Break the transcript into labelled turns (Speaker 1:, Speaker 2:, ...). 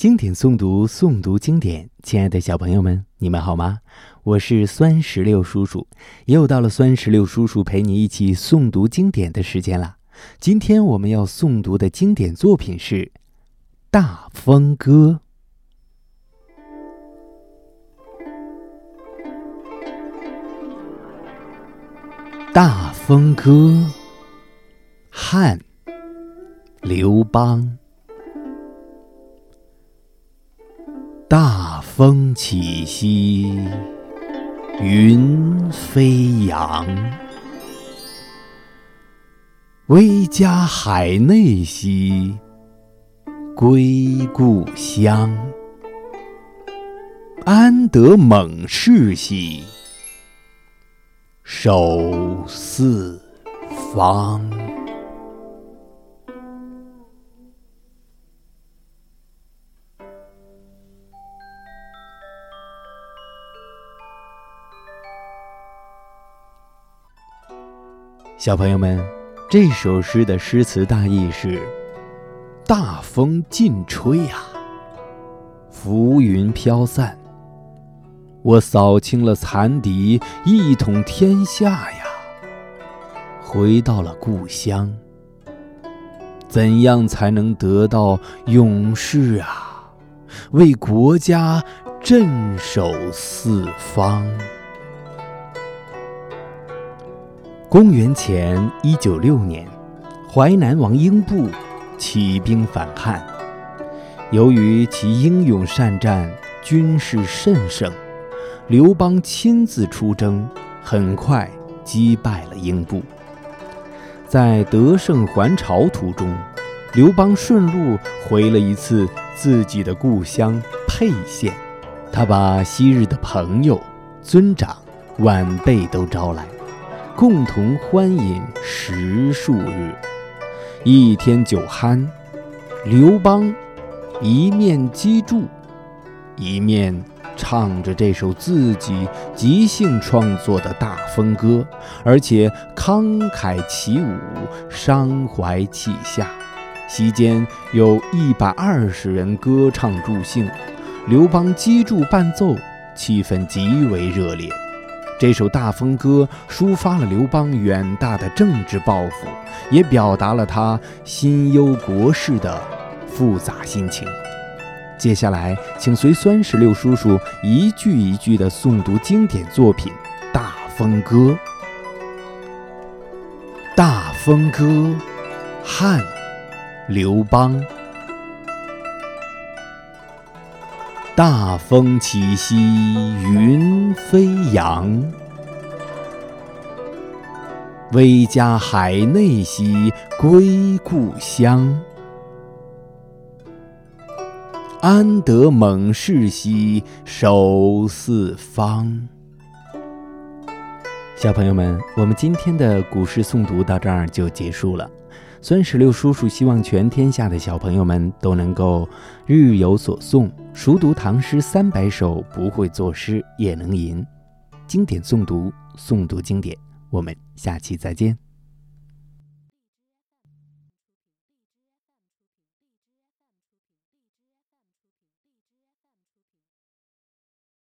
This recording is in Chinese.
Speaker 1: 经典诵读，诵读经典。亲爱的小朋友们，你们好吗？我是酸石榴叔叔，又到了酸石榴叔叔陪你一起诵读经典的时间了。今天我们要诵读的经典作品是《大风歌》。《大风歌》，汉，刘邦。大风起兮云飞扬，威加海内兮归故乡。安得猛士兮守四方。小朋友们，这首诗的诗词大意是：大风劲吹呀，浮云飘散，我扫清了残敌，一统天下呀，回到了故乡。怎样才能得到勇士啊？为国家镇守四方。公元前一九六年，淮南王英布起兵反汉。由于其英勇善战，军事甚盛，刘邦亲自出征，很快击败了英布。在得胜还朝途中，刘邦顺路回了一次自己的故乡沛县，他把昔日的朋友、尊长、晚辈都招来。共同欢饮十数日，一天酒酣，刘邦一面击筑，一面唱着这首自己即兴创作的大风歌，而且慷慨起舞，伤怀泣下。席间有一百二十人歌唱助兴，刘邦击筑伴奏，气氛极为热烈。这首大风歌抒发了刘邦远大的政治抱负，也表达了他心忧国事的复杂心情。接下来，请随酸石榴叔叔一句一句地诵读经典作品《大风歌》。《大风歌》，汉，刘邦。大风起兮云飞扬，威加海内兮归故乡。安得猛士兮守四方。小朋友们，我们今天的古诗诵读到这儿就结束了。孙十六叔叔希望全天下的小朋友们都能够日有所诵，熟读唐诗三百首，不会作诗也能吟。经典诵读，诵读经典。我们下期再见。